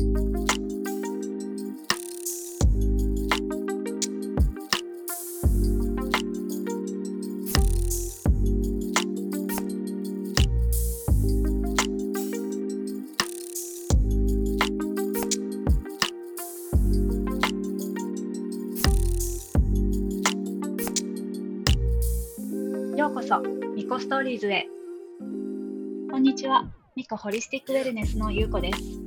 ようこそミコストーリーズへ。こんにちは。ミコホリスティックウェルネスのゆうこです。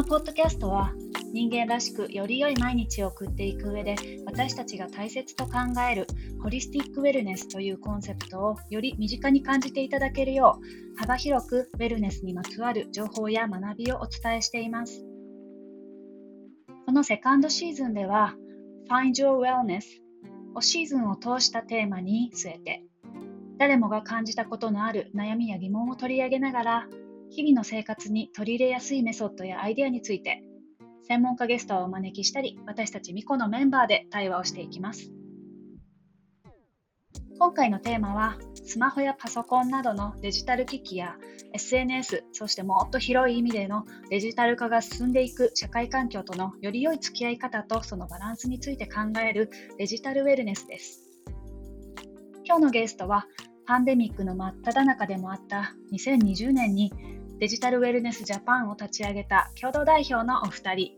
のポッドキャストは人間らしくより良い毎日を送っていく上で私たちが大切と考えるホリスティックウェルネスというコンセプトをより身近に感じていただけるよう幅広くウェルネスにまつわる情報や学びをお伝えしています。このセカンドシーズンでは Find Your Wellness をシーズンを通したテーマに据えて誰もが感じたことのある悩みや疑問を取り上げながら日々の生活に取り入れやすいメソッドやアイデアについて専門家ゲストをお招きしたり私たちミコのメンバーで対話をしていきます。今回のテーマはスマホやパソコンなどのデジタル機器や SNS そしてもっと広い意味でのデジタル化が進んでいく社会環境とのより良い付き合い方とそのバランスについて考えるデジタルウェルネスです。今日のゲストはパンデミックの真っ只中でもあった2020年にデジタルウェルネスジャパンを立ち上げた共同代表のお二人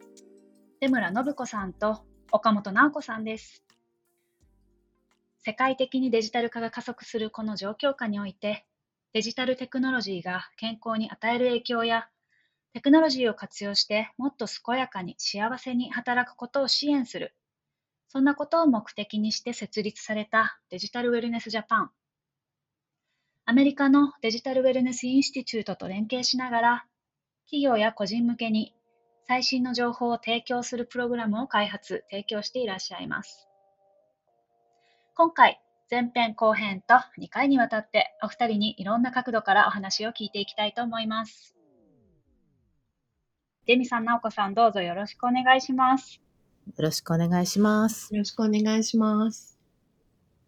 出村信子さんと岡本直子さんです世界的にデジタル化が加速するこの状況下において、デジタルテクノロジーが健康に与える影響や、テクノロジーを活用してもっと健やかに幸せに働くことを支援する。そんなことを目的にして設立されたデジタルウェルネスジャパン。アメリカのデジタルウェルネスインスティチュートと連携しながら、企業や個人向けに最新の情報を提供するプログラムを開発、提供していらっしゃいます。今回、前編後編と2回にわたってお二人にいろんな角度からお話を聞いていきたいと思います。デミさん、ナオコさん、どうぞよろしくお願いします。よろしくお願いします。よろしくお願いします。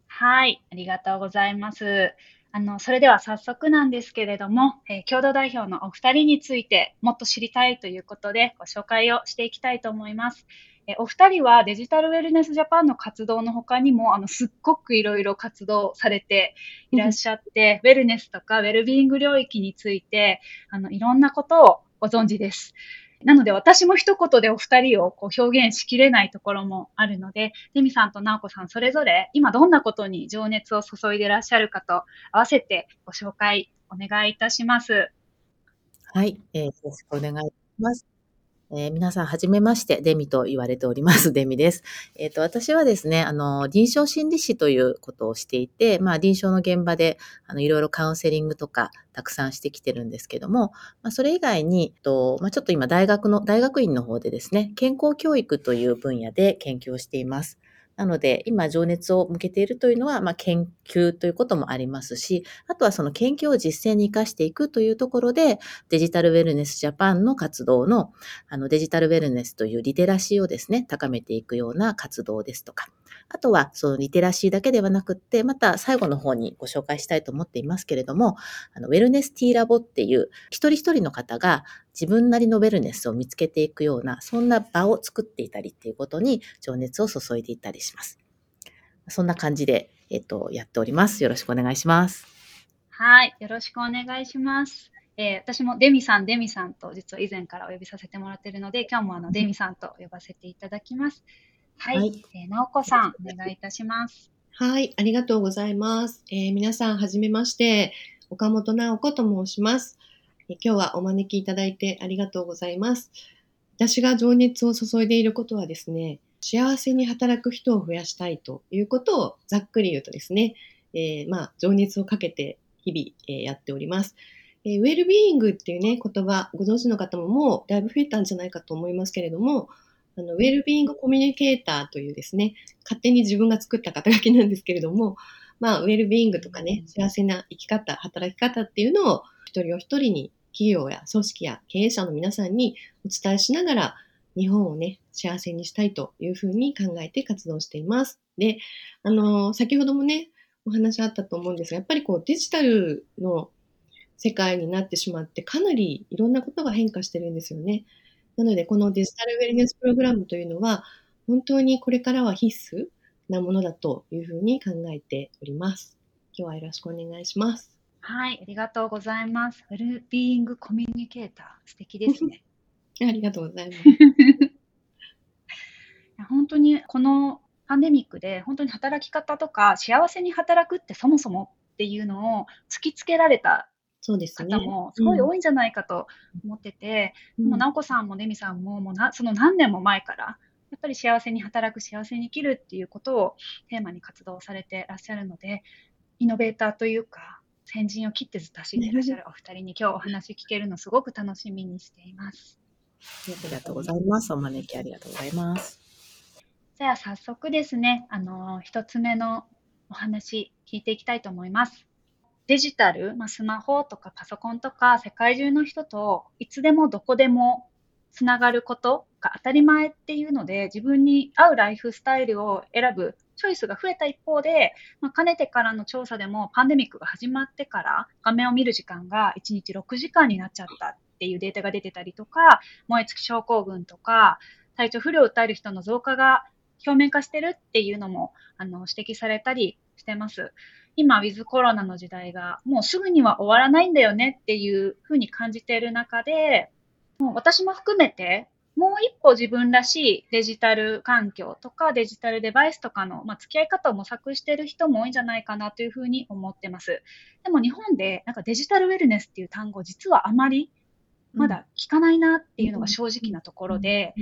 はい、ありがとうございます。あの、それでは早速なんですけれども、えー、共同代表のお二人についてもっと知りたいということでご紹介をしていきたいと思います。えお二人はデジタルウェルネスジャパンの活動の他にも、あの、すっごくいろいろ活動されていらっしゃって、ウェルネスとかウェルビーイング領域について、あの、いろんなことをご存知です。なので私も一言でお二人をこう表現しきれないところもあるので、デミさんとナオコさんそれぞれ今どんなことに情熱を注いでいらっしゃるかと合わせてご紹介お願いいたします。はい、えー、よろしくお願いします。えー、皆さん、はじめまして、デミと言われております。デミです。えっ、ー、と、私はですね、あの、臨床心理士ということをしていて、まあ、臨床の現場で、あの、いろいろカウンセリングとか、たくさんしてきてるんですけども、まあ、それ以外に、とまあ、ちょっと今、大学の、大学院の方でですね、健康教育という分野で研究をしています。なので、今情熱を向けているというのは、まあ、研究ということもありますし、あとはその研究を実践に活かしていくというところで、デジタルウェルネスジャパンの活動の、あの、デジタルウェルネスというリテラシーをですね、高めていくような活動ですとか、あとは、そのリテラシーだけではなくって、また最後の方にご紹介したいと思っていますけれども、あのウェルネスティーラボっていう、一人一人の方が自分なりのウェルネスを見つけていくような、そんな場を作っていたりっていうことに情熱を注いでいたりします。そんな感じで、えっと、やっております。よろしくお願いします。はい。よろしくお願いします。えー、私もデミさん、デミさんと実は以前からお呼びさせてもらっているので、今日もあの デミさんと呼ばせていただきます。はい。はい、えー、直子さん、お願いいたします。はい。ありがとうございます。えー、皆さん、はじめまして。岡本直子と申します、えー。今日はお招きいただいてありがとうございます。私が情熱を注いでいることはですね、幸せに働く人を増やしたいということをざっくり言うとですね、えー、まあ、情熱をかけて日々、えー、やっております。えー、ウェルビーイングっていうね、言葉、ご存知の方ももうだいぶ増えたんじゃないかと思いますけれども、あの、ウェルビーイングコミュニケーターというですね、勝手に自分が作った肩書きなんですけれども、まあ、ウェルビーイングとかね、幸せな生き方、働き方っていうのを一人お一人に企業や組織や経営者の皆さんにお伝えしながら、日本をね、幸せにしたいというふうに考えて活動しています。で、あの、先ほどもね、お話あったと思うんですが、やっぱりこうデジタルの世界になってしまって、かなりいろんなことが変化してるんですよね。なので、このデジタルウェルネスプログラムというのは、本当にこれからは必須なものだというふうに考えております。今日はよろしくお願いします。はい、ありがとうございます。ウェルビーイングコミュニケーター、素敵ですね。ありがとうございます。本当にこのパンデミックで本当に働き方とか幸せに働くってそもそもっていうのを突きつけられたそうですね。方もすごい多いんじゃないかと思ってて、うん、もう直子さんもねみさんももうなその何年も前からやっぱり幸せに働く幸せに生きるっていうことをテーマに活動されてらっしゃるのでイノベーターというか先陣を切ってずっと走ってらっしゃるお二人に今日お話聞けるのすごく楽しみにしています。ありがとうございます。お招きありがとうございます。じゃあ早速ですね、あの一つ目のお話聞いていきたいと思います。デジタル、まあ、スマホとかパソコンとか世界中の人といつでもどこでもつながることが当たり前っていうので自分に合うライフスタイルを選ぶチョイスが増えた一方で、まあ、かねてからの調査でもパンデミックが始まってから画面を見る時間が1日6時間になっちゃったっていうデータが出てたりとか燃え尽き症候群とか体調不良を訴える人の増加が表面化してるっていうのもあの指摘されたりしてます。今、ウィズコロナの時代がもうすぐには終わらないんだよねっていうふうに感じている中で、もう私も含めて、もう一歩自分らしいデジタル環境とかデジタルデバイスとかの、まあ、付き合い方を模索している人も多いんじゃないかなというふうに思ってます。でも日本でなんかデジタルウェルネスっていう単語実はあまりまだ聞かないなっていうのが正直なところで、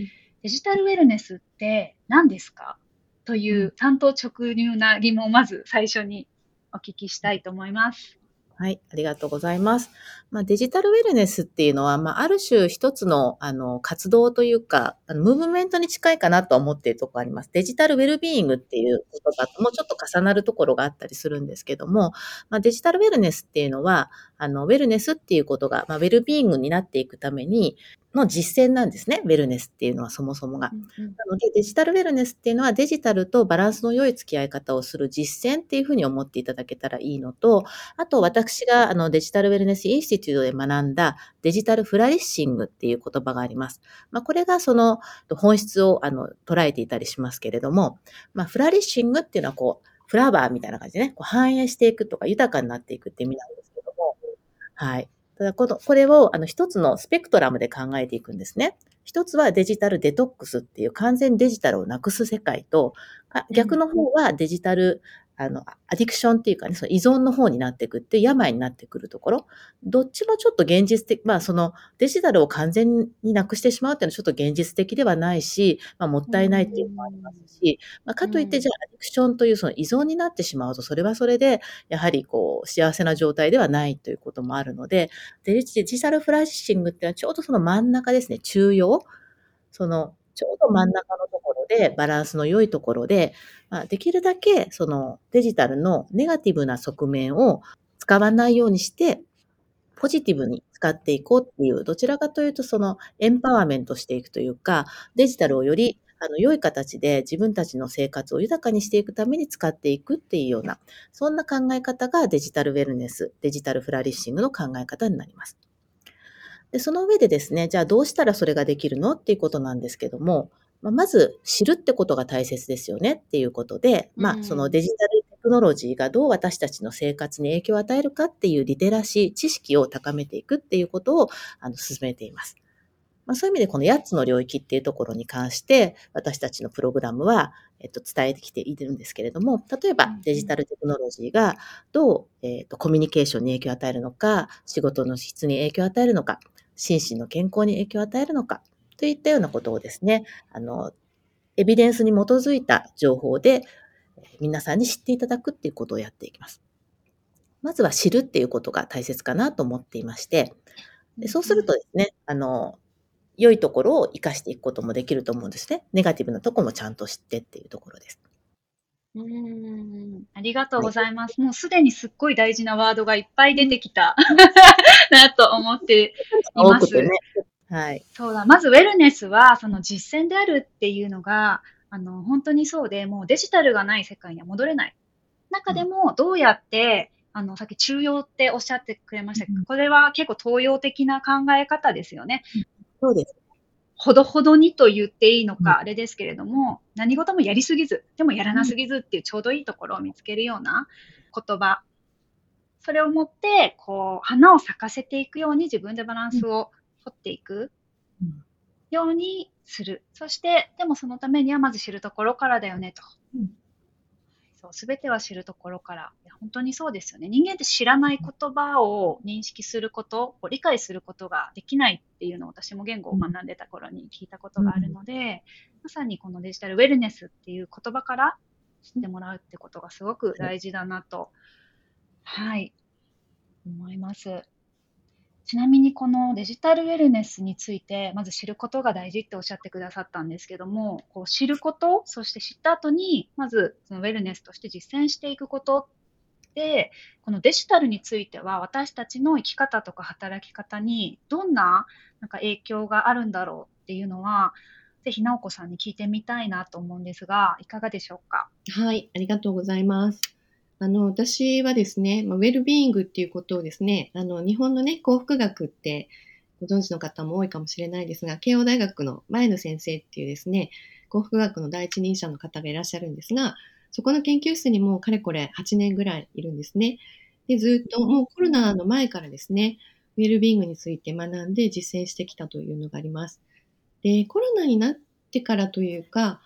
デジタルウェルネスって何ですか？という担当直入な疑問をまず最初にお聞きしたいと思います。はい、ありがとうございます。まあ、デジタルウェルネスっていうのは、まあ、ある種一つの、あの、活動というか、あの、ムーブメントに近いかなと思っているところあります。デジタルウェルビーイングっていう言葉ともちょっと重なるところがあったりするんですけども、まあ、デジタルウェルネスっていうのは、あの、ウェルネスっていうことが、まあ、ウェルビーイングになっていくために、の実践なんですね。ウェルネスっていうのはそもそもが。うんうん、なのでデジタルウェルネスっていうのはデジタルとバランスの良い付き合い方をする実践っていうふうに思っていただけたらいいのと、あと私があのデジタルウェルネスインスティテュートで学んだデジタルフラリッシングっていう言葉があります。まあ、これがその本質をあの捉えていたりしますけれども、まあ、フラリッシングっていうのはこう、フラワーみたいな感じでね、こう反映していくとか豊かになっていくって意味なんですけども、はい。ただこの、これをあの一つのスペクトラムで考えていくんですね。一つはデジタルデトックスっていう完全デジタルをなくす世界と、逆の方はデジタルあの、アディクションっていうかね、その依存の方になっていくっていう病になってくるところ、どっちもちょっと現実的、まあそのデジタルを完全になくしてしまうっていうのはちょっと現実的ではないし、まあもったいないっていうのもありますし、まあかといってじゃあアディクションというその依存になってしまうと、それはそれで、やはりこう幸せな状態ではないということもあるので、デジタルフラッシングっていうのはちょうどその真ん中ですね、中央。そのちょうど真ん中のところで、バランスの良いところで、まあ、できるだけそのデジタルのネガティブな側面を使わないようにして、ポジティブに使っていこうっていう、どちらかというとそのエンパワーメントしていくというか、デジタルをよりあの良い形で自分たちの生活を豊かにしていくために使っていくっていうような、そんな考え方がデジタルウェルネス、デジタルフラリッシングの考え方になります。で、その上でですね、じゃあどうしたらそれができるのっていうことなんですけども、まあ、まず知るってことが大切ですよねっていうことで、まあ、そのデジタルテクノロジーがどう私たちの生活に影響を与えるかっていうリテラシー、知識を高めていくっていうことをあの進めています。まあ、そういう意味でこの8つの領域っていうところに関して私たちのプログラムは、えっと、伝えてきているんですけれども、例えばデジタルテクノロジーがどう、えっと、コミュニケーションに影響を与えるのか、仕事の質に影響を与えるのか、心身の健康に影響を与えるのか、といったようなことをですね、あの、エビデンスに基づいた情報で皆さんに知っていただくっていうことをやっていきます。まずは知るっていうことが大切かなと思っていまして、でそうするとですね、あの、良いところを活かしていくこともできると思うんですね。ネガティブなとこもちゃんと知ってっていうところです。うんありがとうございます。もうすでにすっごい大事なワードがいっぱい出てきた なと思っています。ね、はい。そうだ。まずウェルネスはその実践であるっていうのが、あの、本当にそうで、もうデジタルがない世界には戻れない。中でもどうやって、うん、あの、さっき中庸っておっしゃってくれましたけど、うん、これは結構東洋的な考え方ですよね。そうです。ほどほどにと言っていいのうんか、あれですけれども、何事もやりすぎず、でもやらなすぎずっていうちょうどいいところを見つけるような言葉。それを持って、こう、花を咲かせていくように自分でバランスを取っていくうんようにする。そして、でもそのためにはまず知るところからだよねと。うんそう、すべては知るところから。いや本当にそうですよね。人間って知らない言葉を認識すること、理解することができないっていうのを私も言語を学んでた頃に聞いたことがあるので、まさにこのデジタルウェルネスっていう言葉から知ってもらうってことがすごく大事だなと、はい、思います。ちなみにこのデジタルウェルネスについて、まず知ることが大事っておっしゃってくださったんですけども、こう知ること、そして知った後に、まずそのウェルネスとして実践していくことで、このデジタルについては私たちの生き方とか働き方にどんななんか影響があるんだろうっていうのは、ぜひ直子さんに聞いてみたいなと思うんですが、いかがでしょうか？はい、ありがとうございます。あの、私はですね、まあウェルビーイングっていうことをですね、あの、日本のね、幸福学ってご存知の方も多いかもしれないですが、慶応大学の前野先生っていうですね、幸福学の第一人者の方がいらっしゃるんですが、そこの研究室にもかれこれ8年ぐらいいるんですね。で、ずっともうコロナの前からですね、ウェルビーイングについて学んで実践してきたというのがあります。で、コロナになってからというか、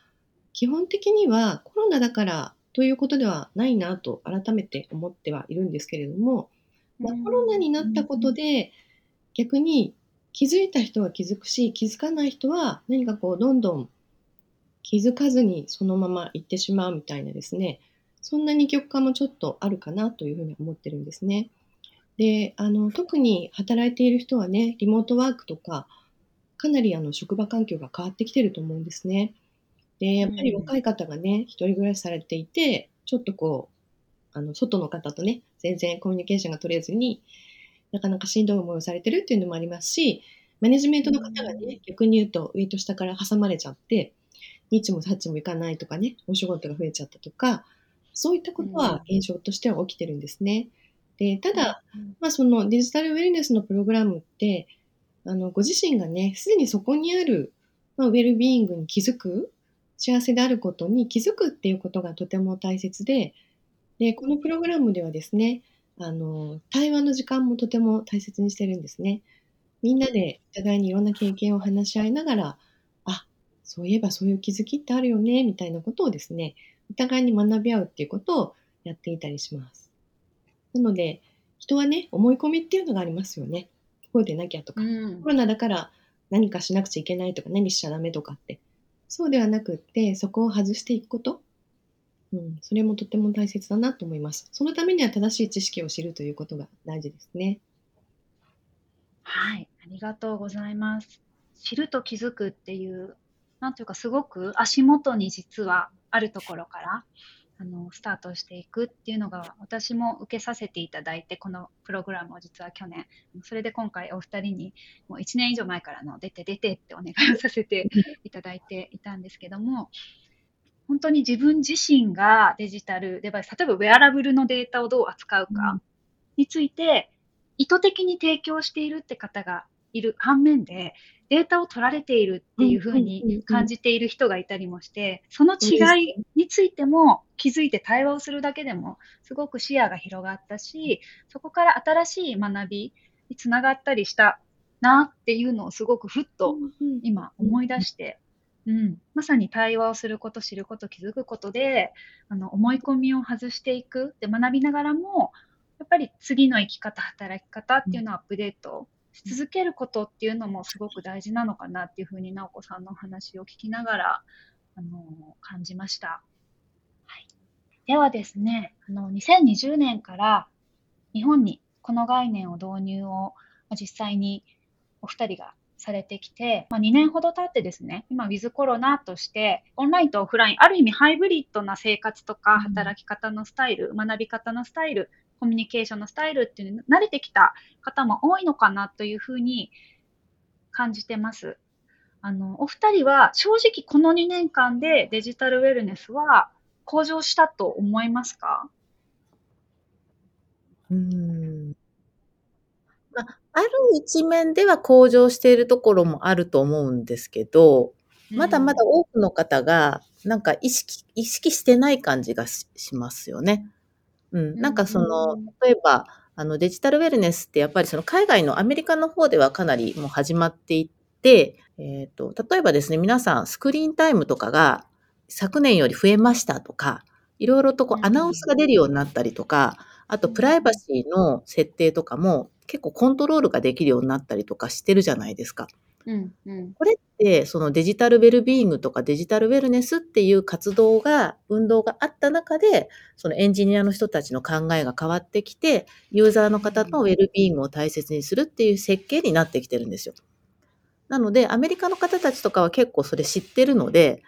基本的にはコロナだからということではないなと改めて思ってはいるんですけれども、まあ、コロナになったことで逆に気づいた人は気づくし気づかない人は何かこうどんどん気づかずにそのまま行ってしまうみたいなですねそんな二極化もちょっとあるかなというふうに思ってるんですね。であの特に働いている人はねリモートワークとかかなりあの職場環境が変わってきてると思うんですね。で、やっぱりうん若い方がね、一人暮らしされていて、ちょっとこう、あの、外の方とね、全然コミュニケーションが取れずに、なかなかしんどい思いをされてるっていうのもありますし、マネジメントの方がうんね、逆に言うと上と下から挟まれちゃって、日もさっちもいかないとかね、お仕事が増えちゃったとか、そういったことは現象としては起きてるんですね。で、ただ、まあ、そのデジタルウェルネスのプログラムって、あの、ご自身がね、すでにそこにある、まあ、ウェルビーイングに気づく、幸せであることに気づくっていうことがとても大切で、で、このプログラムではですね、あの、対話の時間もとても大切にしてるんですね。みんなでお互いにいろんな経験を話し合いながら、あ、そういえばそういう気づきってあるよね、みたいなことをですね、お互いに学び合うっていうことをやっていたりします。なので、人はね、思い込みっていうのがありますよね。こうでなきゃとか、うんコロナだから何かしなくちゃいけないとか、何しちゃダメとかって。そうではなくって、そこを外していくこと。うん、それもとても大切だなと思います。そのためには正しい知識を知るということが大事ですね。はい、ありがとうございます。知ると気づくっていう、なんというかすごく足元に実はあるところから、あの、スタートしていくっていうのが私も受けさせていただいて、このプログラムを実は去年、それで今回お二人にもう1年以上前からの出て出てってお願いをさせていただいていたんですけども、本当に自分自身がデジタルデバイス、例えばウェアラブルのデータをどう扱うかについて、意図的に提供しているって方がいる反面で、データを取られているっていうふうにん感じている人がいたりもして、その違いについても気づいて対話をするだけでも、すごく視野が広がったし、そこから新しい学びにつながったりしたなっていうのをすごくふっとうん今思い出して、うん、まさに対話をすること、知ること、気づくことで、あの思い込みを外していく、で学びながらも、やっぱり次の生き方、働き方っていうのをアップデートし続けることっていうのもすごく大事なのかなっていうふうに、直子さんの話を聞きながら、あの感じました。はい、ではですね、あの2020年から日本にこの概念を導入を実際にお二人がされてきて、まあ、2年ほど経ってですね、今、ウィズコロナとして、オンラインとオフライン、ある意味ハイブリッドな生活とか、うん働き方のスタイル、学び方のスタイル、コミュニケーションのスタイルっていうのに慣れてきた方も多いのかなというふうに感じてます。あの、お二人は正直この2年間でデジタルウェルネスは向上したと思いますか？うん。まあ、ある一面では向上しているところもあると思うんですけど、まだまだ多くの方が、なんか意識、意識してない感じがしますよね。うん。なんかその、例えば、あのデジタルウェルネスってやっぱりその海外のアメリカの方ではかなりもう始まっていて、えっ、ー、と、例えばですね、皆さんスクリーンタイムとかが昨年より増えましたとか、いろいろとこうアナウンスが出るようになったりとか、あとプライバシーの設定とかも結構コントロールができるようになったりとかしてるじゃないですか。うんうん、これってそのデジタルウェルビーイングとかデジタルウェルネスっていう活動が運動があった中でそのエンジニアの人たちの考えが変わってきてユーザーの方のウェルビーイングを大切にするっていう設計になってきてるんですよ。なのでアメリカの方たちとかは結構それ知ってるので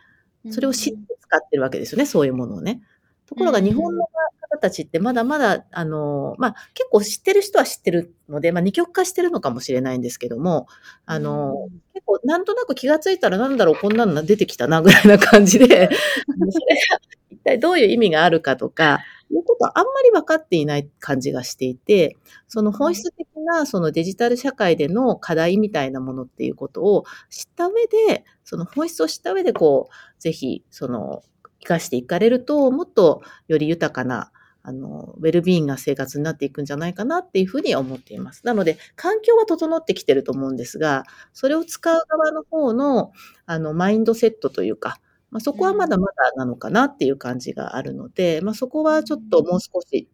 それを知って使ってるわけですよね、そういうものをね。ところが日本の方たちってまだまだ、あの、まあ、結構知ってる人は知ってるので、まあ、二極化してるのかもしれないんですけども、あの、結構なんとなく気がついたらなんだろう、こんなの出てきたな、ぐらいな感じで、それが一体どういう意味があるかとか、いうことはあんまり分かっていない感じがしていて、その本質的なそのデジタル社会での課題みたいなものっていうことを知った上で、その本質を知った上で、こう、ぜひ、その、生かしていかれると、もっとより豊かな、あの、ウェルビーイングな生活になっていくんじゃないかなっていうふうに思っています。なので、環境は整ってきてると思うんですが、それを使う側の方の、あの、マインドセットというか、まあ、そこはまだまだなのかなっていう感じがあるので、まあ、そこはちょっともう少し、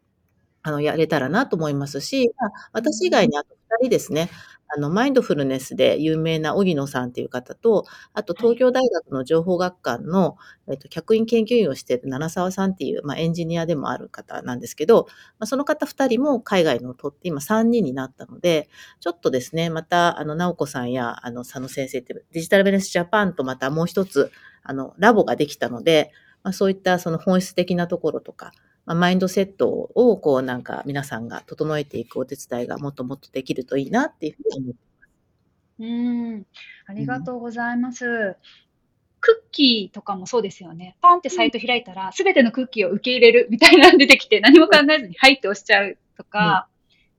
あの、やれたらなと思いますし、まあ、私以外にあと2人ですね、あの、マインドフルネスで有名な荻野さんっていう方と、あと東京大学の情報学館の、えっと、客員研究員をしている七沢さんっていう、まあ、エンジニアでもある方なんですけど、まあ、その方2人も海外のを取って今3人になったので、ちょっとですね、また、あの、直子さんや、あの、佐野先生ってデジタルベネスジャパンとまたもう一つ、あの、ラボができたので、まあ、そういったその本質的なところとか、まあ、マインドセットをこうなんか皆さんが整えていくお手伝いがもっともっとできるといいなっていうふうに思ってます。うん、ありがとうございます。うん、クッキーとかもそうですよね。パンってサイト開いたら、す、べ、てのクッキーを受け入れるみたいなの出てきて、何も考えずに入って押しちゃうとか、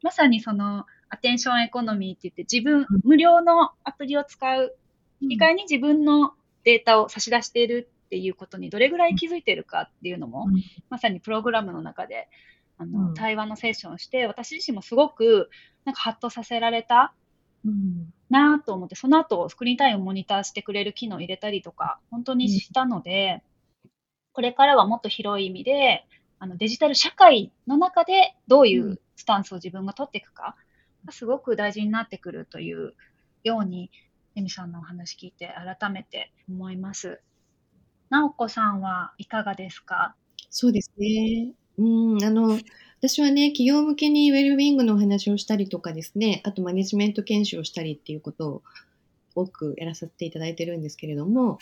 まさにその、アテンションエコノミーって言って、自分、無料のアプリを使う、意外に自分のデータを差し出しているっていうことにどれぐらい気づいてるかっていうのも、うん、まさにプログラムの中であの、うん、対話のセッションをして私自身もすごくなんかハッとさせられた、うん、なと思ってその後スクリーンタイムをモニターしてくれる機能を入れたりとか本当にしたので、これからはもっと広い意味であのデジタル社会の中でどういうスタンスを自分が取っていくかがすごく大事になってくるというようにエミさんのお話聞いて改めて思います。直子さんはいかがですか？そうですね。うん、あの、私はね、企業向けにウェルビーイングのお話をしたりとかですね、あとマネジメント研修をしたりっていうことを多くやらせていただいてるんですけれども、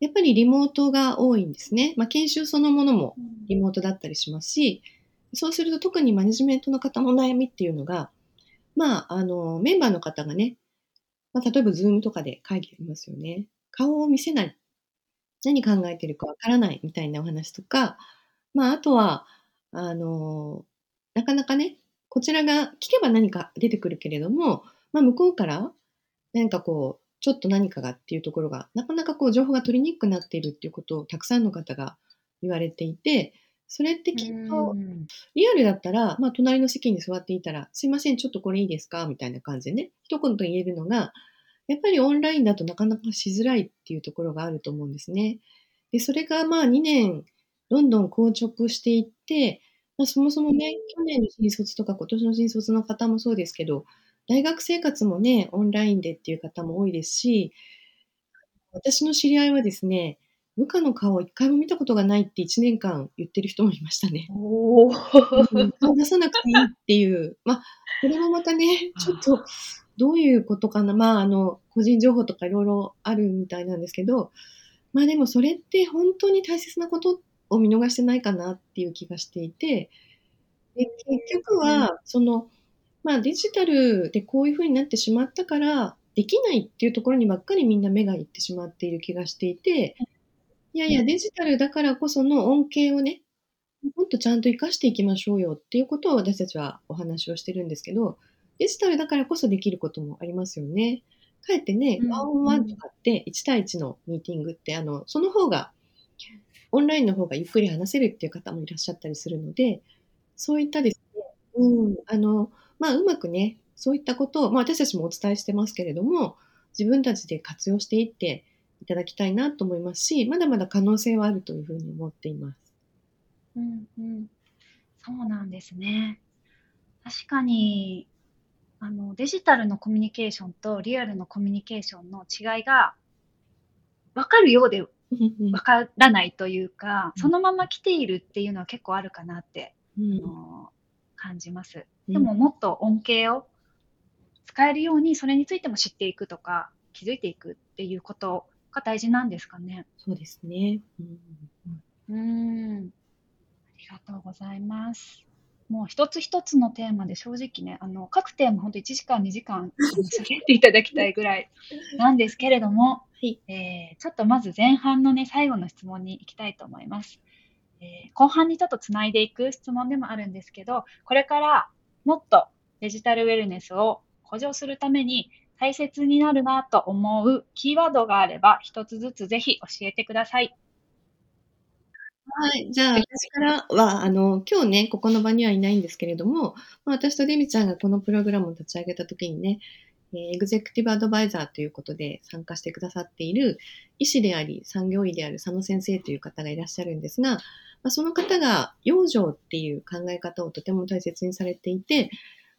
やっぱりリモートが多いんですね。まあ、研修そのものもリモートだったりしますし、そうすると特にマネジメントの方の悩みっていうのが、まあ、あの、メンバーの方がね、まあ、例えばズームとかで会議ありますよね。顔を見せない何考えてるかわからないみたいなお話とか、まあ、あとは、あの、なかなかね、こちらが聞けば何か出てくるけれども、まあ、向こうから何かこう、ちょっと何かがっていうところが、なかなかこう、情報が取りにくくなっているっていうことをたくさんの方が言われていて、それってきっと、リアルだったら、まあ、隣の席に座っていたら、すいません、ちょっとこれいいですかみたいな感じでね、一言言えるのが、やっぱりオンラインだとなかなかしづらいっていうところがあると思うんですね。で、それがまあ2年、どんどん硬直していって、まあ、そもそもね、去年の新卒とか今年の新卒の方もそうですけど、大学生活もね、オンラインでっていう方も多いですし、私の知り合いはですね、部下の顔を一回も見たことがないって1年間言ってる人もいましたね。お出さなくていいっていう。まあ、これもまたね、ちょっとどういうことかな？まあ、あの、個人情報とかいろいろあるみたいなんですけど、まあでもそれって本当に大切なことを見逃してないかなっていう気がしていて、で結局は、その、まあデジタルでこういうふうになってしまったから、できないっていうところにばっかりみんな目がいってしまっている気がしていて、いやいや、デジタルだからこその恩恵をね、もっとちゃんと活かしていきましょうよっていうことを私たちはお話をしてるんですけど、デジタルだからこそできることもありますよね。かえってね、うんワンオンワンとかって1対1のミーティングって、あの、その方が、オンラインの方がゆっくり話せるっていう方もいらっしゃったりするので、そういったですね、うん、あの、まあ、うまくね、そういったことを、まあ、私たちもお伝えしてますけれども、自分たちで活用していっていただきたいなと思いますし、まだまだ可能性はあるというふうに思っています。うんうん、そうなんですね。確かにあのデジタルのコミュニケーションとリアルのコミュニケーションの違いが分かるようで分からないというか、うんそのまま来ているっていうのは結構あるかなって、うんあの感じます。うんでももっと恩恵を使えるようにそれについても知っていくとか気づいていくっていうことが大事なんですかね。そうですね。うんうーん。ありがとうございます。もう一つ一つのテーマで正直ね、あの、各テーマ本当1時間、2時間 喋っていただきたいぐらいなんですけれども、はいえーちょっとまず前半のね、最後の質問に行きたいと思います。えー後半にちょっとつないでいく質問でもあるんですけど、これからもっとデジタルウェルネスを向上するために大切になるなと思うキーワードがあれば、一つずつぜひ教えてください。はい。じゃあ、私からは、あの、今日ね、ここの場にはいないんですけれども、まあ私とデミちゃんがこのプログラムを立ち上げたときにね、えーエグゼクティブアドバイザーということで参加してくださっている医師であり産業医である佐野先生という方がいらっしゃるんですが、まあ、その方が養生っていう考え方をとても大切にされていて、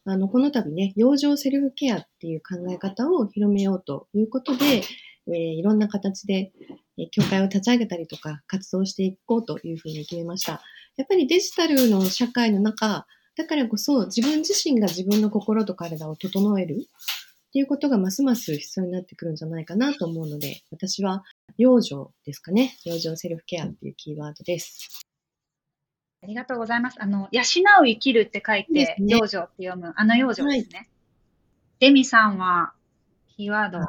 あの、この度ね、養生セルフケアっていう考え方を広めようということで、えーいろんな形で、えー協会を立ち上げたりとか活動していこうというふうに決めました。やっぱりデジタルの社会の中、だからこそ自分自身が自分の心と体を整えるっていうことがますます必要になってくるんじゃないかなと思うので、私は養生ですかね。養生セルフケアっていうキーワードです。ありがとうございます。あの、養う生きるって書いて、養生って読む、あの養生ですね。デミさんは、キーワード、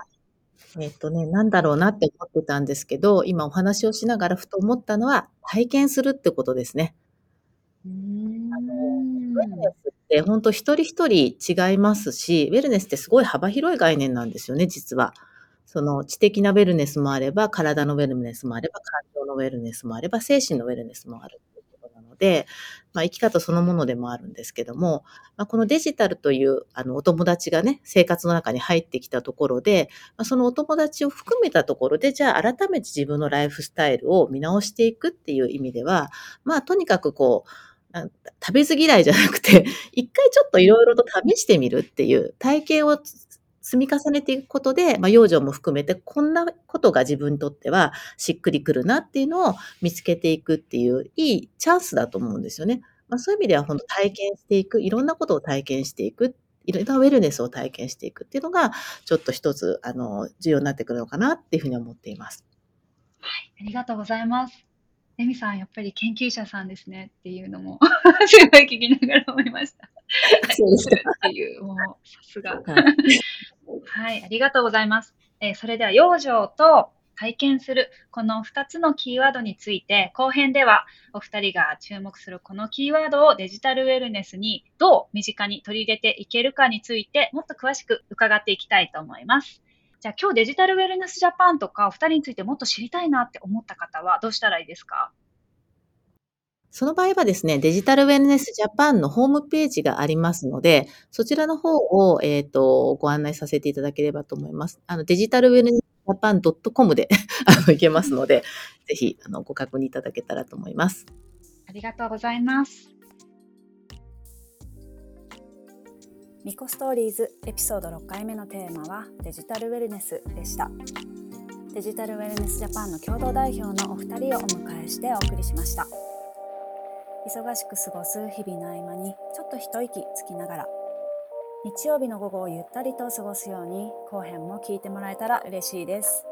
えっとね、なんだろうなって思ってたんですけど、今お話をしながらふと思ったのは、体験するってことですね。うーんウェルネスって本当一人一人違いますし、ウェルネスってすごい幅広い概念なんですよね、実は。その知的なウェルネスもあれば、体のウェルネスもあれば、感情のウェルネスもあれば、精神のウェルネスもあるで、まあ、生き方そのものでもあるんですけども、まあ、このデジタルというあのお友達がね、生活の中に入ってきたところで、まあ、そのお友達を含めたところで、じゃあ改めて自分のライフスタイルを見直していくっていう意味では、まあとにかくこう、食べず嫌いじゃなくて、一回ちょっといろいろと試してみるっていう体験を積み重ねていくことで、まあ、養生も含めて、こんなことが自分にとってはしっくりくるなっていうのを見つけていくっていう、いいチャンスだと思うんですよね。まあ、そういう意味では、本当体験していく、いろんなことを体験していく、いろんなウェルネスを体験していくっていうのが、ちょっと一つ、あの、重要になってくるのかなっていうふうに思っています。はい、ありがとうございます。デミさん、やっぱり研究者さんですねっていうのも、すごい聞きながら思いました。そうですかっていう、もう、さすが。はいはい、ありがとうございます。えーそれでは、養生と体験する、この2つのキーワードについて、後編ではお二人が注目するこのキーワードをデジタルウェルネスにどう身近に取り入れていけるかについて、もっと詳しく伺っていきたいと思います。じゃあ今日デジタルウェルネスジャパンとかお二人についてもっと知りたいなって思った方はどうしたらいいですか？その場合はですね、デジタルウェルネスジャパンのホームページがありますので、そちらの方を、えっ、と、ご案内させていただければと思います。あの、デジタルウェルネスジャパン .com で、あの、行けますので、ぜひ、あの、ご確認いただけたらと思います。ありがとうございます。ミコストーリーズエピソード6回目のテーマはデジタルウェルネスでしたデジタルウェルネスジャパンの共同代表のお二人をお迎えしてお送りしました忙しく過ごす日々の合間にちょっと一息つきながら日曜日の午後をゆったりと過ごすように後編も聞いてもらえたら嬉しいです。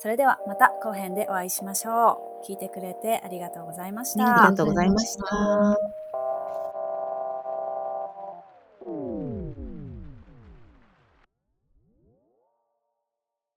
それではまた後編でお会いしましょう。聞いてくれてありがとうございました。ありがとうございました。